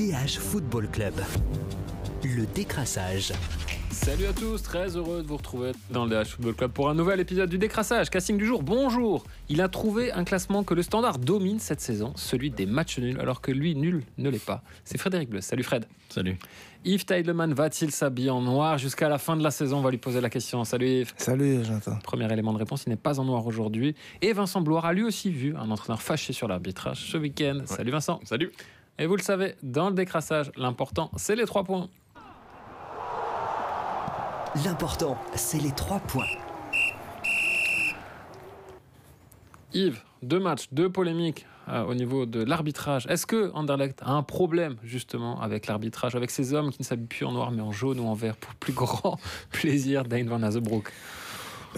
DH Football Club. Le décrassage. Salut à tous, très heureux de vous retrouver dans le DH Football Club pour un nouvel épisode du décrassage. Casting du jour, bonjour Il a trouvé un classement que le standard domine cette saison, celui des matchs nuls, alors que lui, nul ne l'est pas. C'est Frédéric Bleu. Salut Fred. Salut. Yves Teilman va-t-il s'habiller en noir jusqu'à la fin de la saison On va lui poser la question. Salut Yves. Salut Jonathan. Premier élément de réponse, il n'est pas en noir aujourd'hui. Et Vincent Bloire a lui aussi vu un entraîneur fâché sur l'arbitrage ce week-end. Salut Vincent. Salut. Et vous le savez, dans le décrassage, l'important, c'est les trois points. L'important, c'est les trois points. Yves, deux matchs, deux polémiques euh, au niveau de l'arbitrage. Est-ce que Anderlecht a un problème justement avec l'arbitrage, avec ces hommes qui ne s'habillent plus en noir mais en jaune ou en vert pour plus grand plaisir d'Ain van Azebroek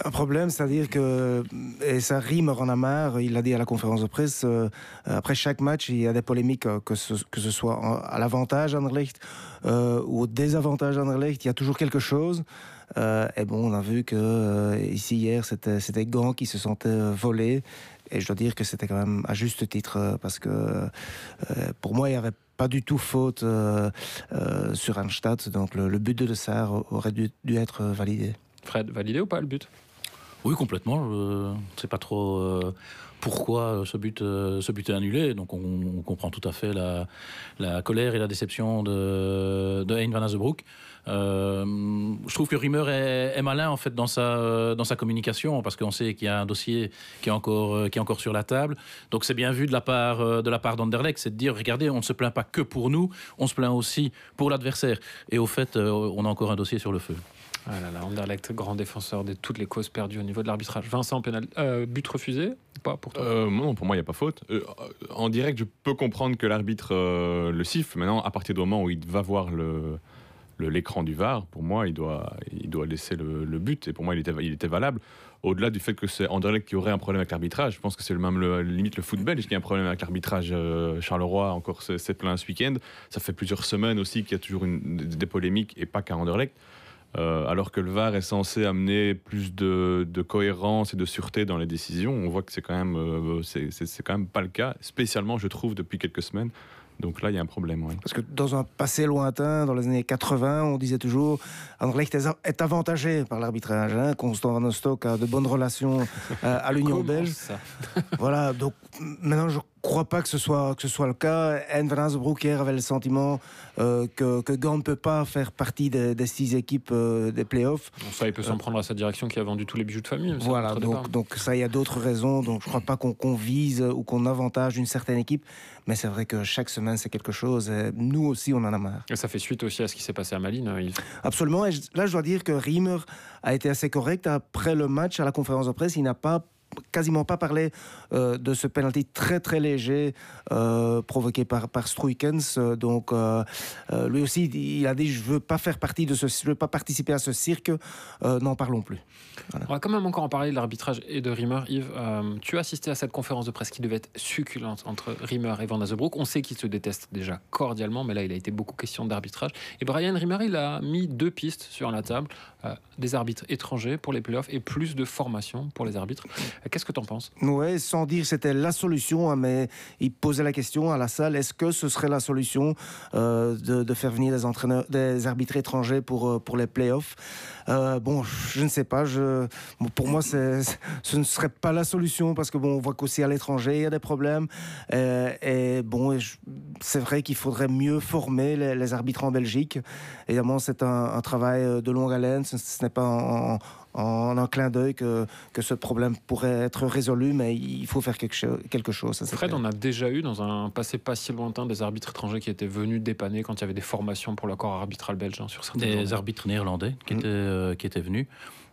un problème, c'est-à-dire que, et ça rime en a marre, il l'a dit à la conférence de presse, euh, après chaque match, il y a des polémiques, euh, que, ce, que ce soit à l'avantage d'Anderlecht euh, ou au désavantage d'Anderlecht, il y a toujours quelque chose. Euh, et bon, on a vu que ici hier, c'était Gant qui se sentait volé. Et je dois dire que c'était quand même à juste titre, parce que pour moi, il n'y avait pas du tout faute sur Anstadt. Donc le, but de Dessart aurait dû être validé. Fred, validé ou pas le but? Oui, complètement. Je ne sais pas trop euh, pourquoi ce but, euh, ce but est annulé. Donc on, comprend tout à fait la, colère et la déception de, de Hein van Azebroek. Euh, je trouve que Rimmer est, est, malin en fait dans sa dans sa communication parce qu'on sait qu'il y a un dossier qui est encore qui est encore sur la table. Donc c'est bien vu de la part de la part d'Anderlecht, c'est de dire regardez, on ne se plaint pas que pour nous, on se plaint aussi pour l'adversaire. Et au fait, on a encore un dossier sur le feu. Ah là Anderlecht, grand défenseur de toutes les causes perdues au niveau de l'arbitrage. Vincent, pénal, euh, but refusé Pas pour toi? Euh, Non, pour moi, il n'y a pas faute. Euh, en direct, je peux comprendre que l'arbitre le siffle. Maintenant, à partir du moment où il va voir le l'écran du VAR, pour moi, il doit, il doit laisser le, le, but. Et pour moi, il était, il était valable. Au-delà du fait que c'est Anderlecht qui aurait un problème avec l'arbitrage, je pense que c'est même le, limite le foot belge qui a un problème avec l'arbitrage. Charleroi, encore, c'est plein ce week-end. Ça fait plusieurs semaines aussi qu'il y a toujours une, des polémiques et pas qu'à Anderlecht. Euh, alors que le VAR est censé amener plus de, de, cohérence et de sûreté dans les décisions, on voit que c'est quand même euh, c'est quand même pas le cas, spécialement je trouve depuis quelques semaines. Donc là, il y a un problème. Oui. Parce que dans un passé lointain, dans les années 80, on disait toujours Anderlecht est avantagé par l'arbitrage. Hein. Constant Van Stock a de bonnes relations euh, à l'Union belge. voilà, donc maintenant, je crois pas que ce soit que ce soit le cas. Azebroek hier avait le sentiment euh, que, que Gant ne peut pas faire partie des, des six équipes euh, des playoffs. Bon, ça, il peut s'en prendre à sa direction qui a vendu tous les bijoux de famille. Voilà, donc, donc ça, il y a d'autres raisons. Donc je crois pas qu'on qu vise ou qu'on avantage une certaine équipe, mais c'est vrai que chaque semaine c'est quelque chose. Et nous aussi, on en a marre. Et ça fait suite aussi à ce qui s'est passé à Malines. Il... Absolument. Et là, je dois dire que Riemer a été assez correct après le match à la conférence de presse. Il n'a pas quasiment pas parlé euh, de ce penalty très très léger euh, provoqué par Struikens donc euh, lui aussi il a dit je veux pas faire partie de ce je veux pas participer à ce cirque n'en parlons plus. On va quand même encore en parler de l'arbitrage et de Rimmer. Yves tu as assisté à cette conférence de presse qui devait être succulente entre Rimmer et Van Azebroek on sait qu'ils se détestent déjà cordialement mais là il a été beaucoup question d'arbitrage. Et Brian Rimmer il a mis deux pistes sur la table des arbitres étrangers pour les playoffs et plus de formation pour les arbitres Qu'est-ce que tu en penses? Oui, sans dire c'était la solution, mais il posait la question à la salle est-ce que ce serait la solution euh, de, faire venir des entraîneurs, des arbitres étrangers pour, pour les playoffs? Euh, Bon, je ne sais pas. Je, pour moi, ce ne serait pas la solution parce que bon, on voit qu'aussi à l'étranger, il y a des problèmes. Euh, et bon, c'est vrai qu'il faudrait mieux former les, arbitres en Belgique. Évidemment, c'est un, travail de longue haleine. Ce, n'est pas en en un clin d'œil que, que ce problème pourrait être résolu, mais il faut faire quelque, cho quelque chose. Ça, Fred, on a déjà eu dans un passé pas si lointain des arbitres étrangers qui étaient venus dépanner quand il y avait des formations pour le corps arbitral belge hein, sur certains Des journées. arbitres néerlandais qui, mmh. étaient, euh, qui étaient venus.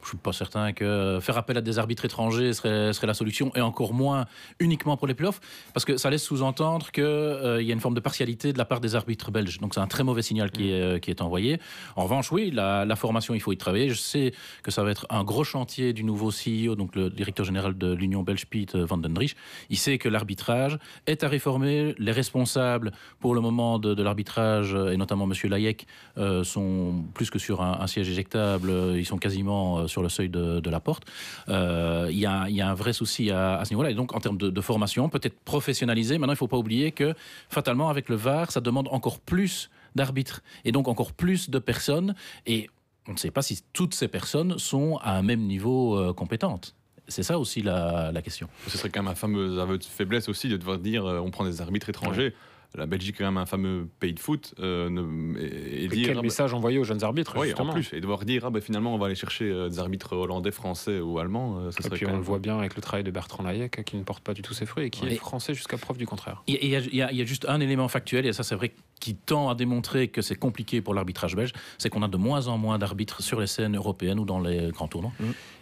Je suis pas certain que faire appel à des arbitres étrangers serait, serait la solution, et encore moins uniquement pour les playoffs, parce que ça laisse sous-entendre qu'il euh, y a une forme de partialité de la part des arbitres belges. Donc c'est un très mauvais signal qui est, euh, qui est envoyé. En revanche, oui, la, la formation, il faut y travailler. Je sais que ça va être un gros chantier du nouveau CEO, donc le directeur général de l'Union belge, Piet van den Drich. Il sait que l'arbitrage est à réformer. Les responsables, pour le moment, de, de l'arbitrage, et notamment Monsieur Layek, euh, sont plus que sur un, un siège éjectable, ils sont quasiment sur le seuil de, de la porte. Euh, Il y, a, il y a un vrai souci à, à ce niveau-là. Et donc, en termes de, de formation, peut-être professionnalisé. Maintenant, il ne faut pas oublier que, fatalement, avec le VAR, ça demande encore plus d'arbitres et donc encore plus de personnes. Et on ne sait pas si toutes ces personnes sont à un même niveau euh, compétente. C'est ça aussi la, la question. Ce serait quand même un fameux aveu de faiblesse aussi de devoir dire euh, on prend des arbitres étrangers. La Belgique est quand même un fameux pays de foot. euh, ne- et, et Et dire, quel ah, bah, message envoyé aux jeunes arbitres oui, en justement. plus. Et devoir dire ah, bah, finalement on va aller chercher euh, des arbitres hollandais, français ou allemands. euh, ça Et serait puis on le voit bien avec le travail de Bertrand Layek qui ne porte pas du tout ses fruits et qui Ouais. est français jusqu'à preuve du contraire. Il y, a- il y a- il y a- il y a juste un élément factuel, et ça c'est vrai, qui tend à démontrer que c'est compliqué pour l'arbitrage belge, c'est qu'on a de moins en moins d'arbitres sur les scènes européennes ou dans les grands tournois.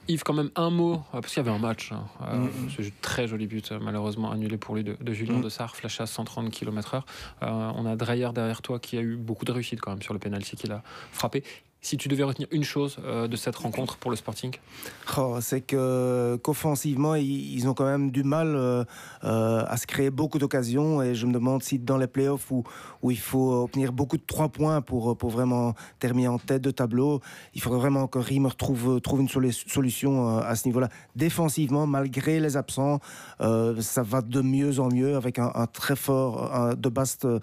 Yves, quand même un mot, euh, parce qu'il y avait un match. hein, euh, Mhm. Ce très joli but, euh, malheureusement annulé pour lui de, de Julien Mhm. de Sarre, flèche à 130 km/h. Euh, on a Dreyer derrière toi qui a eu beaucoup de réussite quand même sur le penalty qu'il a frappé. Si tu devais retenir une chose euh, de cette rencontre pour le Sporting, Oh, c'est que qu'offensivement, ils, ont quand même du mal euh, euh, à se créer beaucoup d'occasions. Et je me demande si dans les playoffs où, où il faut obtenir beaucoup de trois points pour, pour vraiment terminer en tête de tableau, il faudrait vraiment que Riemer trouve, trouve une solu- solution à ce niveau-là. Défensivement, malgré les absents, euh, ça va de mieux en mieux avec un, un très fort un de Bast euh,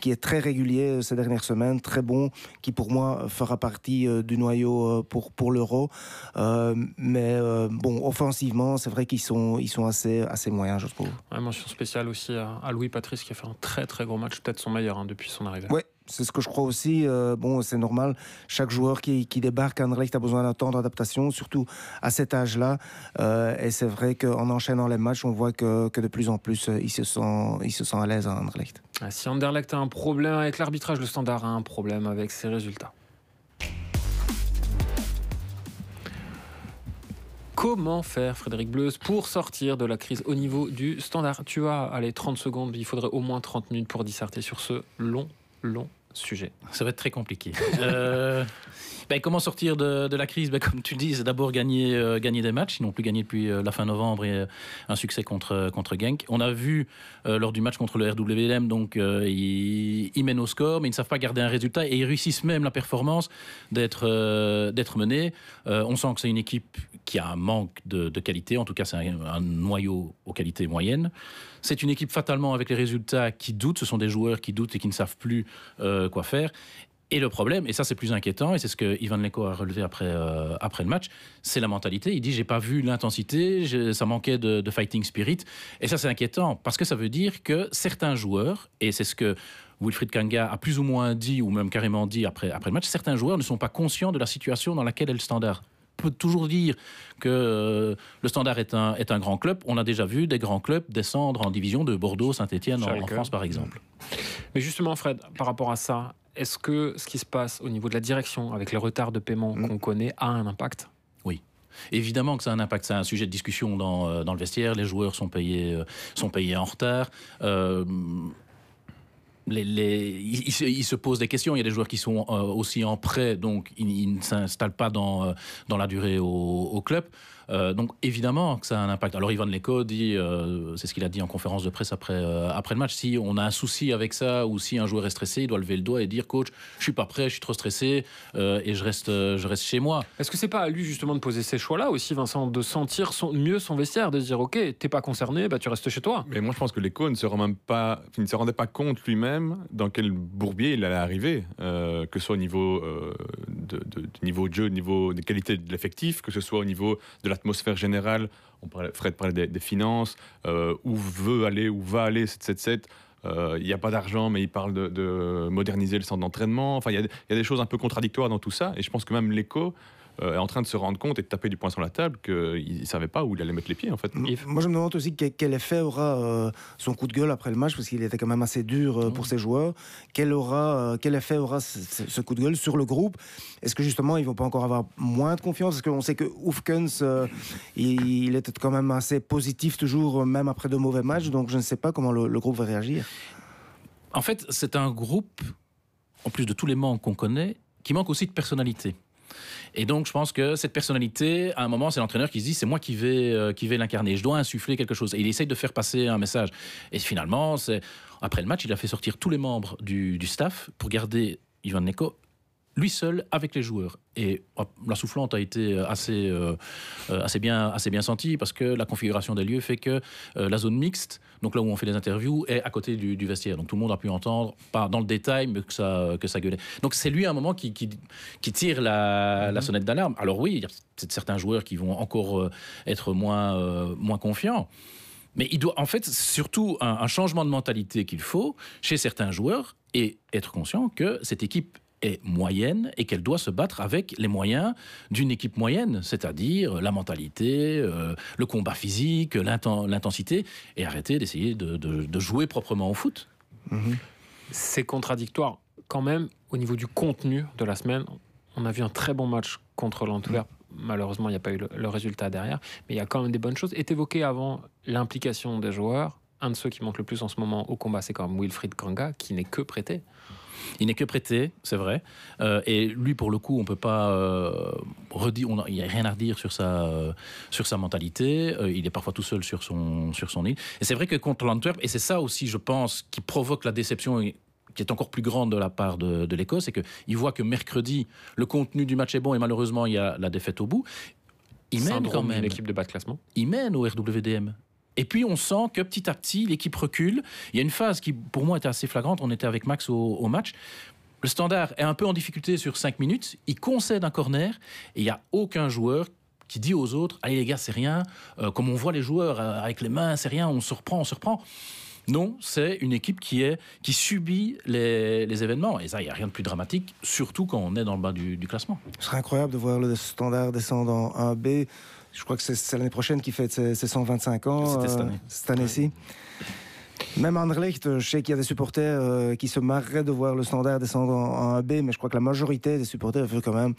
qui est très régulier ces dernières semaines, très bon, qui pour moi fera partie euh, du noyau euh, pour, pour l'euro. Euh, mais bon, offensivement, c'est vrai qu'ils sont, ils sont assez, assez moyens, je trouve. Ouais, mention spéciale aussi à, Louis Patrice qui a fait un très très gros match, peut-être son meilleur hein, depuis son arrivée. Ouais, c'est ce que je crois aussi. Euh, bon, c'est normal. Chaque joueur qui, qui débarque à Anderlecht a besoin d'un temps d'adaptation, surtout à cet âge-là. Euh, et c'est vrai qu'en enchaînant les matchs, on voit que, que de plus en plus, il se sent, il se sent à l'aise à Anderlecht. Ah, Si Anderlecht a un problème avec l'arbitrage, le standard a un problème avec ses résultats. Comment faire, Frédéric Bleuze, pour sortir de la crise au niveau du standard? Tu as, allez, 30 secondes, il faudrait au moins 30 minutes pour disserter sur ce long, long sujet. Ça va être très compliqué. Euh, ben, comment sortir de, la crise? Ben, Comme tu dis, c'est d'abord gagner, euh, gagner des matchs. Ils n'ont plus gagné depuis euh, la fin novembre et un succès contre, contre Genk. On a vu lors du match contre le RWLM, donc ils, mènent au score, mais ils ne savent pas garder un résultat et ils réussissent même la performance d'être d'être menés. On sent que c'est une équipe qui a un manque de, qualité. En tout cas, c'est un noyau aux qualités moyennes. C'est une équipe fatalement avec les résultats qui doutent. Ce sont des joueurs qui doutent et qui ne savent plus euh, quoi faire. Et le problème, et ça c'est plus inquiétant, et c'est ce que Ivan Leko a relevé après, euh, après le match, c'est la mentalité. Il dit j'ai pas vu l'intensité, ça manquait de, de fighting spirit. Et ça c'est inquiétant parce que ça veut dire que certains joueurs, et c'est ce que Wilfried Kanga a plus ou moins dit, ou même carrément dit après, après le match, certains joueurs ne sont pas conscients de la situation dans laquelle est le standard. On peut toujours dire que euh, le Standard est un, est un grand club. On a déjà vu des grands clubs descendre en division de Bordeaux, Saint-Etienne en. France par exemple. Mais justement, Fred, par rapport à ça, est-ce que ce qui se passe au niveau de la direction, avec les retards de paiement Mm. qu'on connaît, a un impact? Évidemment que ça a un impact, c'est un sujet de discussion dans, euh, dans le vestiaire. Les joueurs sont payés, euh, sont payés en retard. Euh, ils, se- posent des questions. Il y a des joueurs qui sont euh, aussi en prêt, donc ils, ne s'installent pas dans, euh, la durée au club. Euh, donc évidemment que ça a un impact. Alors Ivan Leko dit, euh, c'est ce qu'il a dit en conférence de presse après, euh, après le match, si on a un souci avec ça ou si un joueur est stressé, il doit lever le doigt et dire coach, je suis pas prêt, je suis trop stressé euh, et je reste, je reste chez moi. Est-ce que c'est pas à lui justement de poser ces choix-là aussi, Vincent, de sentir son- mieux son vestiaire, de se dire ok, t'es pas concerné, bah tu restes chez toi? Mais moi, je pense que l'écho ne se rend même pas, il ne se rendait pas compte lui-même dans quel bourbier il allait arriver, euh, que ce soit au niveau euh, de, de- niveau de jeu, au niveau des qualités de l'effectif, que ce soit au niveau de l'atmosphère générale. On parlait, Fred parlait des, finances, euh, où veut aller, où va aller 777. Euh, Il n'y a pas d'argent, mais il parle de, de moderniser le centre d'entraînement. Enfin, il y, y a des choses un peu contradictoires dans tout ça. Et je pense que même l'écho euh, est en train de se rendre compte et de taper du poing sur la table qu'il ne savait pas où il allait mettre les pieds, en fait. Yves Moi, je me demande aussi quel, quel effet aura euh, son coup de gueule après le match, parce qu'il était quand même assez dur euh, pour ses joueurs. Quel, aura, euh, quel effet aura ce, coup de gueule sur le groupe? Est-ce que justement, ils vont pas encore avoir moins de confiance? Parce qu'on sait que Oufkens, euh, il, il était quand même assez positif toujours, même après de mauvais matchs. Donc, je ne sais pas comment le, le groupe va réagir. En fait, c'est un groupe, en plus de tous les manques qu'on connaît, qui manque aussi de personnalité. Et donc, je pense que cette personnalité, à un moment, c'est l'entraîneur qui se dit c'est moi qui vais, euh, qui vais l'incarner. Je dois insuffler quelque chose. Et il essaye de faire passer un message. Et finalement, après le match, il a fait sortir tous les membres du, du staff pour garder Ivan Neko lui seul avec les joueurs. Et la soufflante a été assez, euh, euh, assez, bien, assez bien sentie parce que la configuration des lieux fait que euh, la zone mixte, donc là où on fait les interviews, est à côté du, du vestiaire. Donc tout le monde a pu entendre, pas dans le détail, mais que ça, que ça gueulait. Donc c'est lui à un moment qui, qui, qui tire la, la sonnette d'alarme. Alors oui, il y a certains joueurs qui vont encore euh, être moins, euh, moins confiants. Mais il doit, en fait, surtout un, un changement de mentalité qu'il faut chez certains joueurs et être conscient que cette équipe est moyenne et qu'elle doit se battre avec les moyens d'une équipe moyenne, c'est-à-dire la mentalité, euh, le combat physique, l'inten- l'intensité, et arrêter d'essayer de, de- de jouer proprement au foot. C'est contradictoire quand même au niveau du contenu de la semaine. On a vu un très bon match contre l'Antwerp. Malheureusement, il n'y a pas eu le, le résultat derrière, mais il y a quand même des bonnes choses. Est évoqué avant l'implication des joueurs. Un de ceux qui manque le plus en ce moment au combat, c'est quand même Wilfried Kanga, qui n'est que prêté. Il n'est que prêté, c'est vrai. Euh, et lui, pour le coup, on peut pas euh, redire. Il n'y a rien à redire sur sa, euh, sur sa mentalité. Il est parfois tout seul sur son, sur son île. Et c'est vrai que contre l'Antwerp, et c'est ça aussi, je pense, qui provoque la déception. et qui est encore plus grande de la part de, de l'Écosse, c'est qu'il voit que mercredi, le contenu du match est bon et malheureusement, il y a la défaite au bout. Il mène Syndrome quand même équipe de bas de classement. il mène au RWDM. Et puis on sent que petit à petit, l'équipe recule. Il y a une phase qui, pour moi, était assez flagrante. On était avec Max au, match. Le standard est un peu en difficulté sur 5 minutes. Il concède un corner et il n'y a aucun joueur qui dit aux autres Allez les gars, c'est rien. Euh, comme on voit les joueurs euh, avec les mains, c'est rien, on se reprend, on se reprend. Non, c'est une équipe qui, est, qui subit les, les événements. Et ça, il n'y a rien de plus dramatique, surtout quand on est dans le bas du, du classement. Ce serait incroyable de voir le standard descendre en 1B. Je crois que c'est- l'année prochaine qui fête ses, ses 125 ans. C'était cette euh, année. cette année-ci. Même Anderlecht, je sais qu'il y a des supporters euh, qui se marreraient de voir le standard descendre en, en 1B, mais je crois que la majorité des supporters veut quand même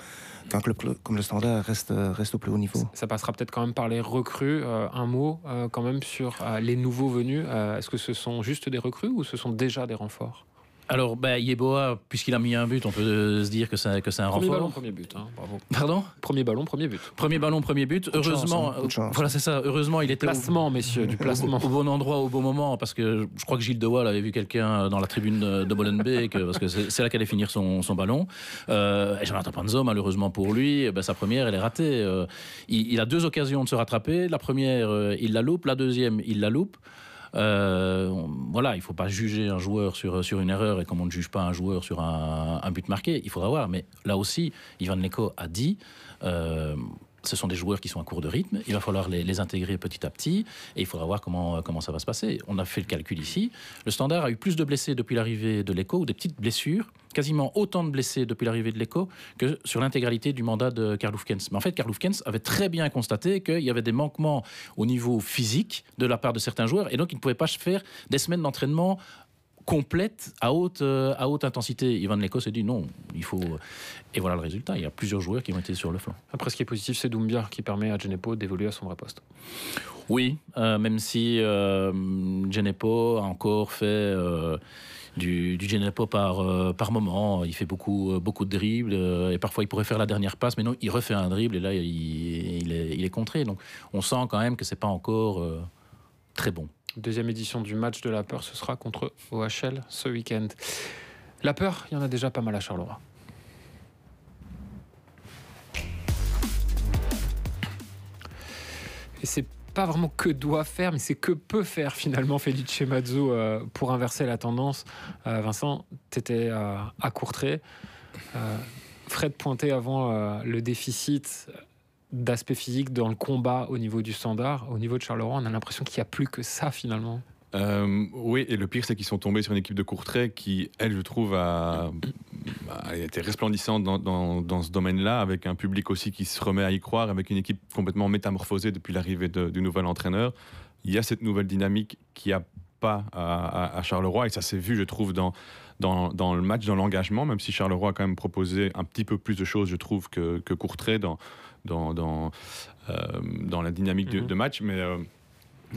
qu'un club comme le standard reste, euh, reste au plus haut niveau. Ça passera peut-être quand même par les recrues. Euh, un mot euh, quand même sur les nouveaux venus. Est-ce que ce sont juste des recrues ou ce sont déjà des renforts? Alors, ben, Yeboah, puisqu'il a mis un but, on peut euh, se dire que c'est que c'est un Premier renfort. ballon, premier but. hein, bravo. Pardon? Premier ballon, premier but. Premier ballon, premier but. chance, Heureusement, hein, voilà, c'est ça. Heureusement, il était au, Placement, messieurs, du placement. au bon endroit au bon moment parce que je crois que Gilles Dewal avait vu quelqu'un dans la tribune de Molenbeek parce que c'est là qu'elle allait finir son, son ballon. Euh, et Jonathan Panzo, malheureusement pour lui, eh ben, sa première, elle est ratée. Euh, il, il a deux occasions de se rattraper. La première, euh, il la loupe. La deuxième, il la loupe. Euh, voilà, il faut pas juger un joueur sur, une erreur et comme on ne juge pas un joueur sur un, un but marqué, il faudra voir. Mais là aussi, Ivan Leko a dit, euh, ce sont des joueurs qui sont à court de rythme, il va falloir les, intégrer petit à petit et il faudra voir comment, comment ça va se passer. On a fait le calcul ici. Le Standard a eu plus de blessés depuis l'arrivée de l'Eco, ou des petites blessures, quasiment autant de blessés depuis l'arrivée de l'Eco que sur l'intégralité du mandat de Karl Hufkens. Mais en fait, Karl Hufkens avait très bien constaté qu'il y avait des manquements au niveau physique de la part de certains joueurs et donc il ne pouvait pas faire des semaines d'entraînement complètes à haute, euh, à haute intensité. Ivan Leko s'est dit non, il faut... Et voilà le résultat. Il y a plusieurs joueurs qui ont été sur le flanc. Après, ce qui est positif, c'est Doumbia qui permet à Genepo d'évoluer à son vrai poste. Oui, euh, même si euh, Genepo a encore fait euh, du, du Genepo par, par moment. Il fait beaucoup, beaucoup de dribbles et parfois il pourrait faire la dernière passe, mais non, il refait un dribble et là il, il est, il est contré. Donc on sent quand même que c'est pas encore très bon. Deuxième édition du match de la peur, ce sera contre OHL ce week-end. La peur, il y en a déjà pas mal à Charleroi. Et c'est pas vraiment que doit faire, mais c'est que peut faire finalement Felice Mazzu euh, pour inverser la tendance. Euh, Vincent, tu étais à Courtrai. Euh, Fred pointait avant euh, le déficit d'aspect physique dans le combat au niveau du standard. Au niveau de Charleroi, on a l'impression qu'il n'y a plus que ça finalement. Euh, oui, et le pire, c'est qu'ils sont tombés sur une équipe de Courtrai qui, elle, je trouve, a, été resplendissante dans, dans- ce domaine-là, avec un public aussi qui se remet à y croire, avec une équipe complètement métamorphosée depuis l'arrivée du nouvel entraîneur. Il y a cette nouvelle dynamique qui a pas à Charleroi, et ça s'est vu, je trouve, dans, dans, dans le match, dans l'engagement, même si Charleroi a quand même proposé un petit peu plus de choses, je trouve, que, que Courtrai dans, dans, dans, euh, dans la dynamique de, Mhm. de match. Mais euh,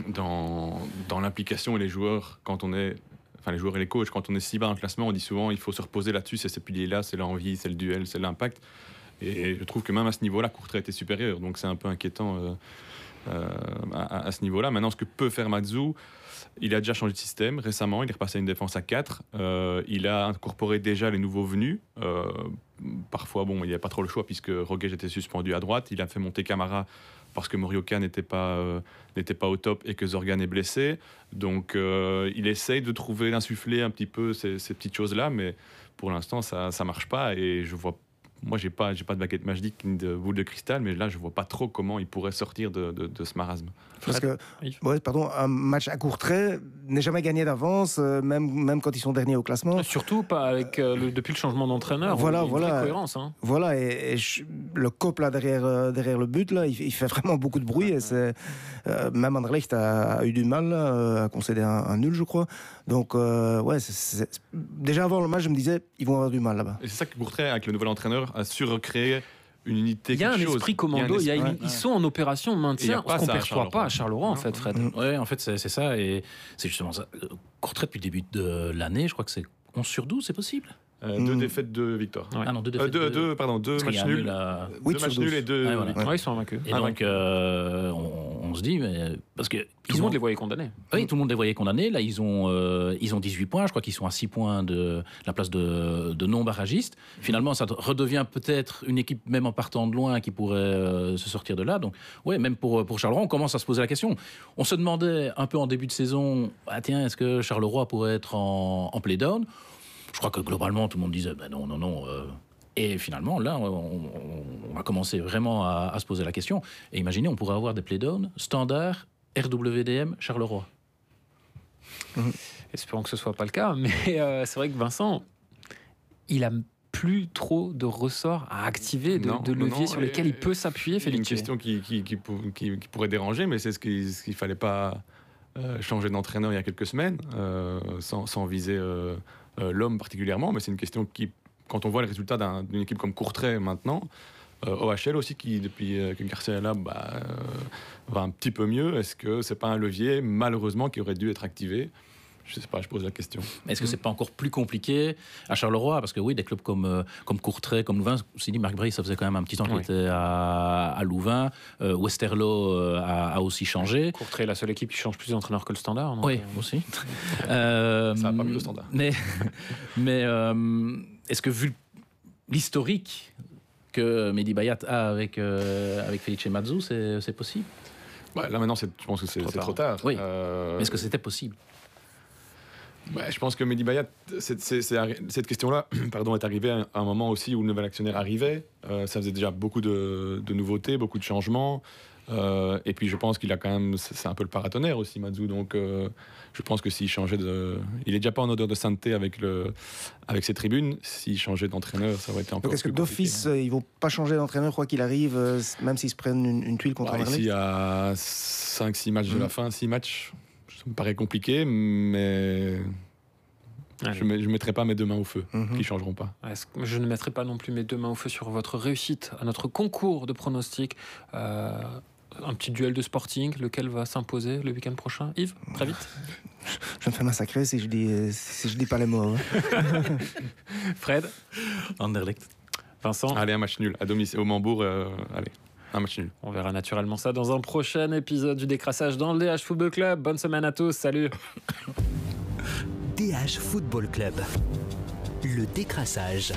dans, dans l'implication et les joueurs, quand on est, enfin les joueurs et les coachs, quand on est si bas dans le classement, on dit souvent il faut se reposer là-dessus, c'est ces piliers-là, c'est l'envie, c'est le duel, c'est l'impact. Et je trouve que même à ce niveau-là, Courtrai était supérieur, donc c'est un peu inquiétant euh, à, à ce niveau-là. Maintenant, ce que peut faire Matsu, il a déjà changé de système récemment, il est repassé à une défense à 4. Euh, il a incorporé déjà les nouveaux venus. Euh, parfois, bon, il n'y a pas trop le choix puisque Roguet était suspendu à droite. Il a fait monter Camara parce que Morioka n'était pas, euh, pas au top et que Zorgan est blessé. Donc, euh, il essaye de trouver, d'insuffler un petit peu ces, ces petites choses-là, mais pour l'instant, ça ne marche pas et je vois moi, j'ai pas, j'ai pas de baguette magique ni de boule de cristal, mais là, je vois pas trop comment il pourrait sortir de, de- de ce marasme. Parce que, ouais, pardon, un match à court trait n'est jamais gagné d'avance, euh, même, même quand ils sont derniers au classement. Surtout pas avec euh, le- depuis le changement d'entraîneur. Voilà, il y a une vraie voilà. cohérence. hein. Voilà, et, et je- le cop là derrière, euh, derrière le but, là, il, il fait vraiment beaucoup de bruit. Et c'est, euh, même Anderlecht a, a eu du mal là, euh, à concéder un, un nul, je crois. Donc, euh, ouais, c'est- c'est- déjà avant le match, je me disais, ils vont avoir du mal là-bas. Et c'est ça que Courtrai, avec le nouvel entraîneur, a su recréer une unité. Il y a un chose. esprit commando, il y a une- esprit- ils sont en opération maintien, ce qu'on ça à perçoit pas à Charleroi en fait, Fred. Ouais, en fait, c'est ça. Et c'est justement ça. Euh, Courtrai, depuis le début de l'année, je crois que c'est 11 sur 12, c'est possible? Euh, Deux Mm. défaites, deux victoires. Ouais. Ah non, deux Euh, défaites. deux, deux- deux, pardon, deux matchs nuls. nul à- Huit Deux matchs nuls et deux. Ouais, voilà. Ouais. Ouais, ils sont invaincus. Et Ah, donc, euh, on, on se dit, mais parce que Tout le ont- monde les voyait condamnés. Oui, tout le monde les voyait condamnés. Là, ils ont, euh, ils ont 18 points. Je crois qu'ils sont à 6 points de la place de, de non-barragistes. Finalement, ça redevient peut-être une équipe, même en partant de loin, qui pourrait euh, se sortir de là. Donc, ouais, même pour, pour Charleroi, on commence à se poser la question. On se demandait un peu en début de saison, ah, tiens, est-ce que Charleroi pourrait être en, en play-down? Je crois que globalement, tout le monde disait, ben non, non, non. euh. Et finalement, là, on, on- on va commencer vraiment à, à se poser la question. Et imaginez, on pourrait avoir des play-down standard RWDM Charleroi. Espérons que ce soit pas le cas, mais euh, c'est vrai que Vincent, il a plus trop de ressorts à activer, de, leviers sur lesquels il peut s'appuyer, C'est une question qui, qui, qui, pour- qui- qui pourrait déranger, mais c'est ce qu'il ne fallait pas euh, changer d'entraîneur il y a quelques semaines, euh, sans, sans viser l'homme particulièrement. Mais c'est une question qui, quand on voit les résultats d'un- d'une équipe comme Courtrai maintenant, euh, OHL aussi, qui depuis euh, que Garcia est là, bah, euh, va un petit peu mieux, est-ce que c'est pas un levier, malheureusement, qui aurait dû être activé? Je sais pas, je pose la question. Mais Est-ce que c'est pas encore plus compliqué à Charleroi? Parce que oui, des clubs comme, euh, comme Courtrai, comme Louvain, aussi dit Marc Bray, ça faisait quand même un petit temps qu'il Oui. était à, à Louvain. Euh, Westerlo a, a aussi changé. Courtrai est la seule équipe qui change plus d'entraîneur que le standard. donc, Oui, euh, aussi. Euh, Ça va pas mieux au standard. Mais, mais euh, est-ce que vu l'historique que Mehdi Bayat a avec, euh, avec Felice Mazzu, c'est possible? Bah, là maintenant, je pense que c'est Trop tard. trop tard. Oui. Euh, Est-ce que c'était possible? Ouais, je pense que Mehdi Bayat, cette question-là pardon, est arrivée à un moment aussi où le nouvel actionnaire arrivait. Euh, ça faisait déjà beaucoup de, de nouveautés, beaucoup de changements. Euh, et puis je pense qu'il a quand même, c'est un peu le paratonnerre aussi, Mazou. Donc euh, je pense que s'il changeait de, il est déjà pas en odeur de sainteté avec le, avec ses tribunes. S'il changeait d'entraîneur, ça aurait été encore. Donc, est-ce que d'office, euh, ils vont pas changer d'entraîneur, quoi qu'il arrive, euh, même s'ils se prennent une, une tuile contre Bah, Anderlecht ici à 5-6 matchs de la fin, 6 matchs, ça me paraît compliqué, mais allez. je ne mettrai pas mes deux mains au feu, Mhm. qui changeront pas. Je ne mettrai pas non plus mes deux mains au feu sur votre réussite à notre concours de pronostics. Euh, un petit duel de sporting, lequel va s'imposer le week-end prochain Yves, très vite. Je me fais massacrer si je dis, si je dis pas les mots. hein. Fred, Anderlecht. Vincent, Allez, un match nul à domicile au Mambourg. euh, allez, un match nul. on verra naturellement ça dans un prochain épisode du décrassage dans le DH Football Club. Bonne semaine à tous, salut DH Football Club. Le décrassage.